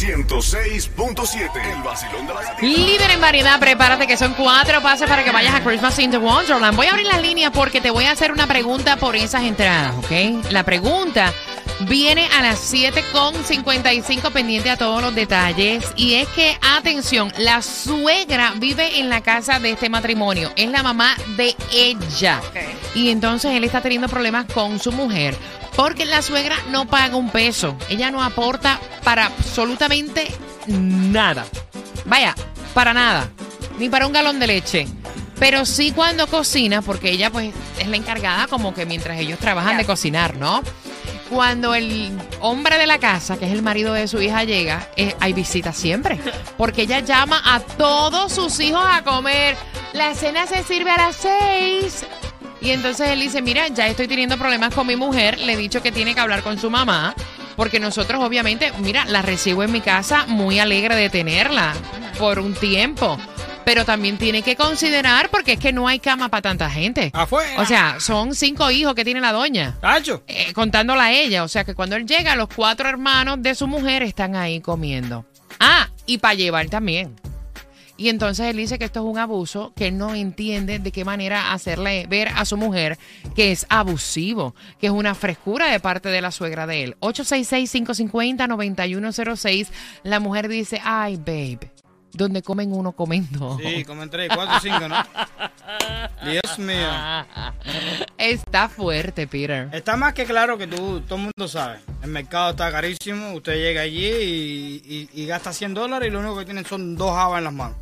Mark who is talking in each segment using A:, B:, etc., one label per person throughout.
A: 106.7. El vacilón de la gatita.
B: Líder en variedad, prepárate que son cuatro pases para que vayas a Christmas in the Wonderland. Voy a abrir las líneas porque te voy a hacer una pregunta por esas entradas, ¿ok? La pregunta viene a las 7.55 pendiente a todos los detalles. Y es que, atención, la suegra vive en la casa de este matrimonio. Es la mamá de ella. Y entonces él está teniendo problemas con su mujer. Porque la suegra no paga un peso. Ella no aporta para absolutamente nada. Vaya, para nada. Ni para un galón de leche. Pero sí cuando cocina, porque ella pues es la encargada como que mientras ellos trabajan de cocinar, ¿no? Cuando el hombre de la casa, que es el marido de su hija, llega, eh, hay visitas siempre. Porque ella llama a todos sus hijos a comer. La cena se sirve a las seis. Y entonces él dice, mira, ya estoy teniendo problemas con mi mujer, le he dicho que tiene que hablar con su mamá, porque nosotros obviamente, mira, la recibo en mi casa muy alegre de tenerla por un tiempo. Pero también tiene que considerar porque es que no hay cama para tanta gente.
C: Afuera.
B: O sea, son cinco hijos que tiene la doña.
C: Tacho.
B: eh, contándola a ella. O sea que cuando él llega, los cuatro hermanos de su mujer están ahí comiendo. Ah, y para llevar también. Y entonces él dice que esto es un abuso, que él no entiende de qué manera hacerle ver a su mujer que es abusivo, que es una frescura de parte de la suegra de él. 866-550-9106. La mujer dice, ay, babe, donde comen uno, comen dos.
C: Sí, como en 3, 4, 5, ¿no? Dios mío.
B: Está fuerte, Peter.
C: Está más que claro que tú, todo el mundo sabe. El mercado está carísimo. Usted llega allí y, y- y gasta 100 dólares y lo único que tienen son dos habas en las manos.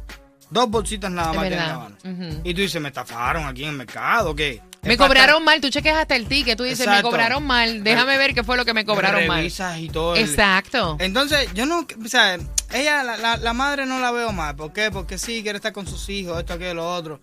C: Dos bolsitas nada más en la mano. Y tú dices, ¿me estafaron aquí en el mercado qué?
B: Me cobraron mal, tú cheques hasta el ticket, tú dices, me cobraron mal, déjame ver qué fue lo que me cobraron mal.
C: revisas y todo. el-
B: Exacto.
C: Entonces, yo no, o sea, ella, la, la- la madre no la veo mal. ¿Por qué? Porque sí, quiere estar con sus hijos, esto, aquello, lo otro.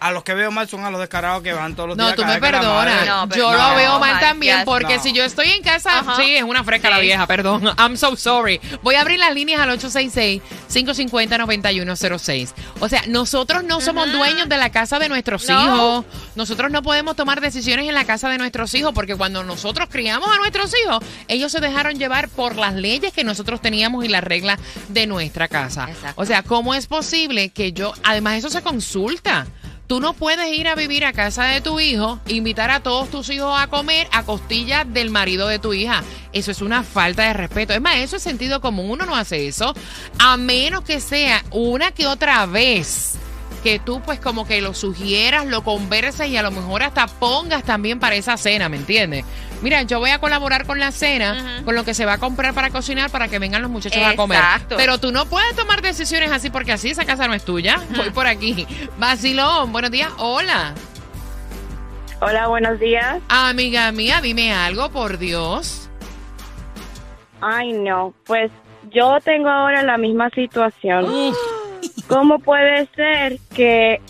C: A los que veo mal son a los descarados que van todos los
B: No,
C: días.
B: tú
C: cada
B: me
C: vez que la
B: perdonas.
C: madre-
D: No, pero
B: Yo
D: no,
B: lo veo mal también porque
C: No.
B: si yo estoy en casa,
D: Ajá.
B: sí, es una fresca la
D: Sí.
B: vieja, perdón. I'm so sorry. Voy a abrir las líneas al 866-550-9106. O sea, nosotros no somos dueños de la casa de nuestros
D: No.
B: hijos. Nosotros no podemos tomar decisiones en la casa de nuestros hijos porque cuando nosotros criamos a nuestros hijos, ellos se dejaron llevar por las leyes que nosotros teníamos y las reglas de nuestra casa.
D: Exacto.
B: O sea, ¿cómo es posible que yo, además eso se consulta? Tú no puedes ir a vivir a casa de tu hijo, invitar a todos tus hijos a comer a costillas del marido de tu hija. Eso es una falta de respeto. Es más, eso es sentido común. Uno no hace eso a menos que sea una que otra vez que tú pues como que lo sugieras, lo converses y a lo mejor hasta pongas también para esa cena, ¿me entiendes? Mira, yo voy a colaborar con la cena, con lo que se va a comprar para cocinar para que vengan los muchachos a comer.
D: Exacto.
B: Pero tú no puedes tomar decisiones así porque así esa casa no es tuya. Voy por aquí. Vacilón, buenos días. Hola.
E: Hola, buenos días.
B: Amiga mía, dime algo, por Dios.
E: Ay, no, pues yo tengo ahora la misma situación. ¿Cómo puede ser que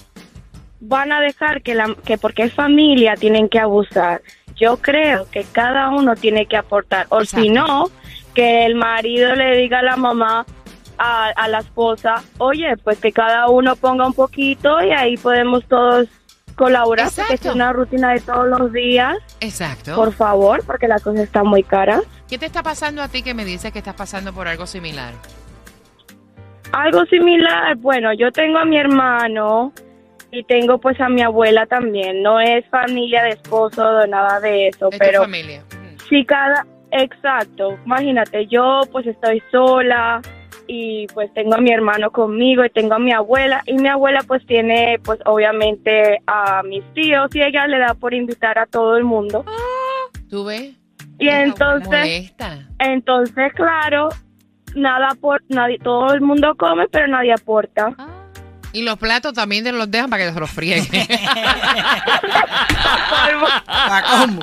E: van a dejar que, la, que porque es familia tienen que abusar? Yo creo que cada uno tiene que aportar. O
B: Exacto.
E: si no, que el marido le diga a la mamá, a, a la esposa, oye, pues que cada uno ponga un poquito y ahí podemos todos colaborar porque es una rutina de todos los días.
B: Exacto.
E: Por favor, porque la cosa está muy cara.
B: ¿Qué te está pasando a ti que me dices que estás pasando por algo similar?
E: Algo similar, bueno, yo tengo a mi hermano y tengo pues a mi abuela también. No es familia de esposo o nada de eso,
B: Es tu
E: pero
B: familia.
E: Sí cada, exacto, imagínate, yo pues estoy sola y pues tengo a mi hermano conmigo y tengo a mi abuela y mi abuela pues tiene pues obviamente a mis tíos y ella le da por invitar a todo el mundo.
B: ¿Tú ves?
E: Y entonces,
B: Molesta.
E: entonces, claro, nada por nadie, todo el mundo come, pero nadie aporta.
B: Y los platos también te los dejan para que se los frieguen.
C: ¿Para cómo?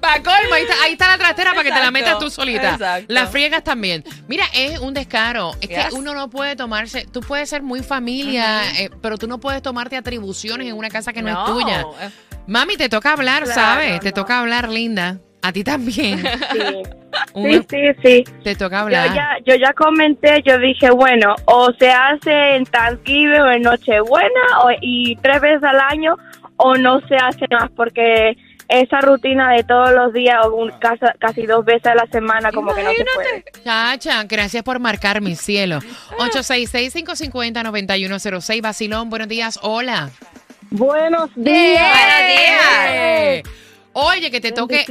B: Para colmo, ahí está, ahí está la trastera para que te la metas tú solita.
D: exacto.
B: Las friegas también. Mira, es un descaro. Es
D: Yes.
B: que uno no puede tomarse. Tú puedes ser muy familia, eh, pero tú no puedes tomarte atribuciones en una casa que no, es tuya. Mami, te toca hablar,
E: Claro,
B: ¿sabes? Te toca hablar, linda. A ti también.
E: Sí,
B: Uno-
E: sí, sí. sí.
B: Te toca
E: Yo
B: hablar.
E: ya, yo ya comenté, yo dije, bueno, o se hace en Thanksgiving o en Nochebuena o, y tres veces al año o no se hace más porque esa rutina de todos los días o un, casi, casi dos veces a la semana como que no se puede.
B: Chacha, gracias por marcar mi cielo. 866-550-9106. Basilón, buenos días. Hola.
F: Buenos días.
D: Buenos días.
B: Oye, que te toque.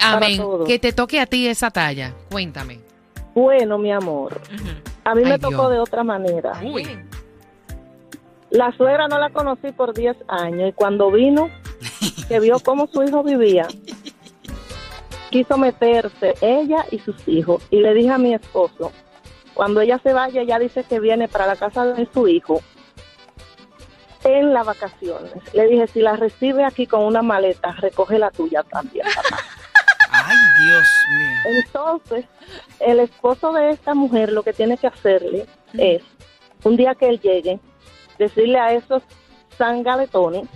B: Amén. Que te toque a ti esa talla. Cuéntame.
F: Bueno, mi amor. A mí
B: Ay,
F: me tocó
B: Dios.
F: de otra manera.
B: Uy.
F: La suegra no la conocí por 10 años y cuando vino, que vio cómo su hijo vivía, quiso meterse ella y sus hijos. Y le dije a mi esposo, cuando ella se vaya, ella dice que viene para la casa de su hijo en las vacaciones. Le dije, si la recibe aquí con una maleta, recoge la tuya también. papá".
C: Ay, Dios mío.
F: Entonces, el esposo de esta mujer lo que tiene que hacerle es, un día que él llegue, decirle a esos sangaletones,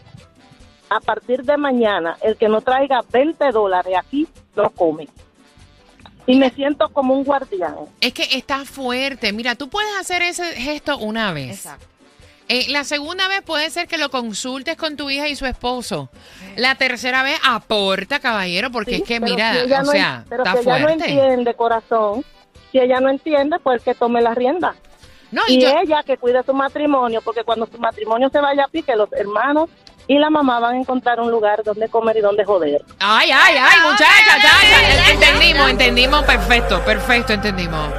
F: a partir de mañana, el que no traiga 20 dólares aquí, no come. Y me siento como un guardián.
B: Es que está fuerte. Mira, tú puedes hacer ese gesto una vez.
D: Exacto.
B: Eh, la segunda vez puede ser que lo consultes con tu hija y su esposo. La tercera vez aporta, caballero, porque
F: Sí,
B: es que
F: pero
B: mira,
F: si
B: o
F: no
B: sea,
F: pero
B: está
F: si ella no entiende, corazón, si ella no entiende, pues que tome la rienda.
B: No, y
F: Y
B: yo-
F: ella que cuide su matrimonio, porque cuando su matrimonio se vaya a pique, los hermanos y la mamá van a encontrar un lugar donde comer y donde joder.
B: Ay, ay, ay, muchacha, chacha. Entendimos, entendimos, perfecto, perfecto, entendimos.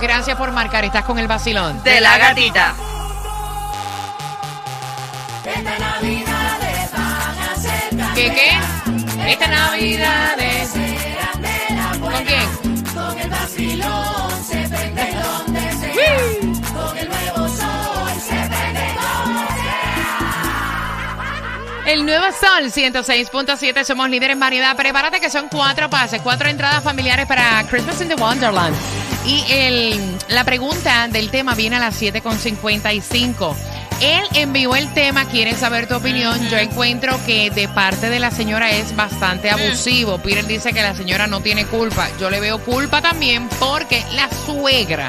B: Gracias por marcar, estás con el vacilón.
D: De la gatita.
B: ¿Qué, qué? Esta Navidad es... ¿Con quién? Con el vacilón se prende donde sea. Con el nuevo sol se prende donde sea. El nuevo sol 106.7, somos líderes en variedad. Prepárate que son cuatro pases, cuatro entradas familiares para Christmas in the Wonderland. Y el, la pregunta del tema viene a las 7.55. Él envió el tema, quiere saber tu opinión. Yo encuentro que de parte de la señora es bastante abusivo. Peter dice que la señora no tiene culpa. Yo le veo culpa también porque la suegra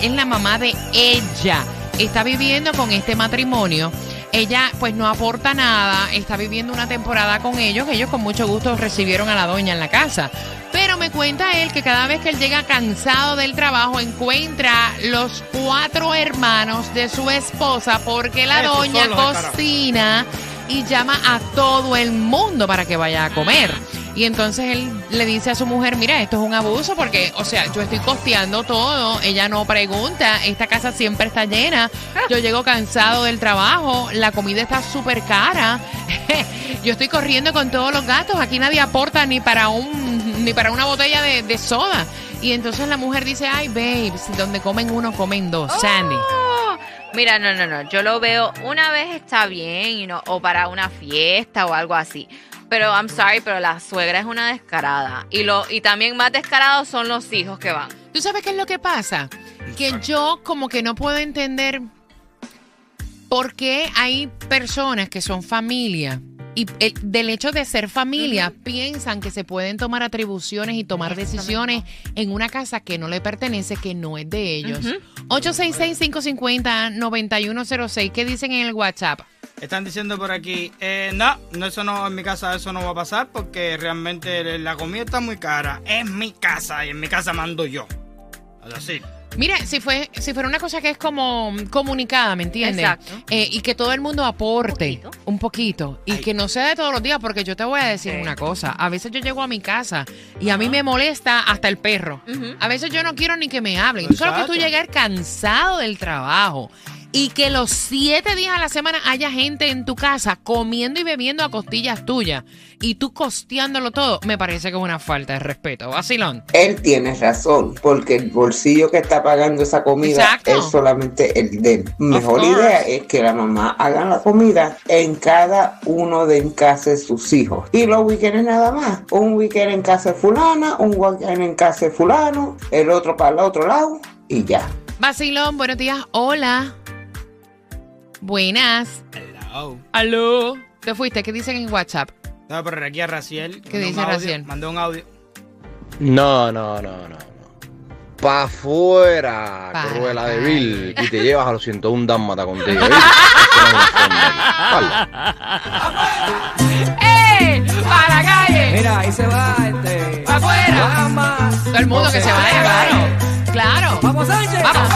B: es la mamá de ella. Está viviendo con este matrimonio. Ella pues no aporta nada, está viviendo una temporada con ellos, ellos con mucho gusto recibieron a la doña en la casa. Pero me cuenta él que cada vez que él llega cansado del trabajo encuentra los cuatro hermanos de su esposa porque la
C: Esos
B: doña cocina y llama a todo el mundo para que vaya a comer. Y entonces él le dice a su mujer, mira, esto es un abuso porque, o sea, yo estoy costeando todo, ella no pregunta, esta casa siempre está llena, yo llego cansado del trabajo, la comida está súper cara, yo estoy corriendo con todos los gastos, aquí nadie aporta ni para un ni para una botella de, de soda. Y entonces la mujer dice, ay, babes, donde comen uno, comen dos, Sandy.
D: Oh, Mira, no, no, no. Yo lo veo una vez está bien, you know, o para una fiesta o algo así. Pero I'm sorry, pero la suegra es una descarada. Y lo y también más descarados son los hijos que van.
B: ¿Tú sabes qué es lo que pasa? Que yo como que no puedo entender por qué hay personas que son familia y el- del hecho de ser familia piensan que se pueden tomar atribuciones y tomar decisiones en una casa que no le pertenece, que no es de ellos. 866-550-9106, ¿qué dicen en el WhatsApp?
C: Están diciendo por aquí, eh, no, no, eso no, en mi casa eso no va a pasar porque realmente la comida está muy cara. Es mi casa y en mi casa mando yo. Así.
B: Mira, si fue si fuera una cosa que es como comunicada, ¿me entiendes?
D: Exacto.
B: Eh, y que todo el mundo aporte
D: Un poquito.
B: un poquito. Y que no sea de todos los días, porque yo te voy a decir
D: Sí.
B: una cosa. A veces yo llego a mi casa y a mí me molesta hasta el perro. A veces yo no quiero ni que me hablen. Tú sabes que tú
C: Exacto.
B: llegar cansado del trabajo, y que los siete días a la semana haya gente en tu casa comiendo y bebiendo a costillas tuyas y tú costeándolo todo, me parece que es una falta de respeto. Vacilón.
G: Él tiene razón, porque el bolsillo que está pagando esa comida
B: Exacto.
G: es solamente el de él. Mejor idea es que la mamá haga la comida en cada uno de en casa de sus hijos. Y los weekends nada más. Un weekend en casa de fulana, un weekend en casa de fulano, el otro para el otro lado y ya.
B: Vacilón, buenos días. Hola. Buenas.
C: Hello.
B: Aló. ¿Te fuiste? ¿Qué dicen en WhatsApp?
C: No, pero aquí a Raciel.
B: ¿Qué dice Raciel?
C: Mandó un audio.
H: No, no, no, no. Pa' afuera,
B: Para
H: Cruela de. Vil, y te llevas a los 101 dálmata contigo. forma.
B: ¡Eh! ¡Para la calle!
I: Mira, ahí se va este.
B: ¡Para afuera!
I: Vamos.
B: Todo el mundo que se vaya, claro. Claro.
I: Vamos, Sánchez.
B: Vamos.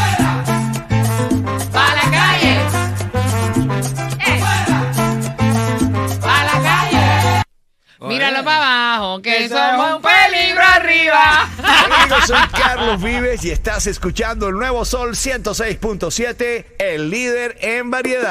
C: Que
B: somos un peligro arriba.
J: Amigos, soy Carlos Vives y estás escuchando el nuevo Sol 106.7, el líder en variedad.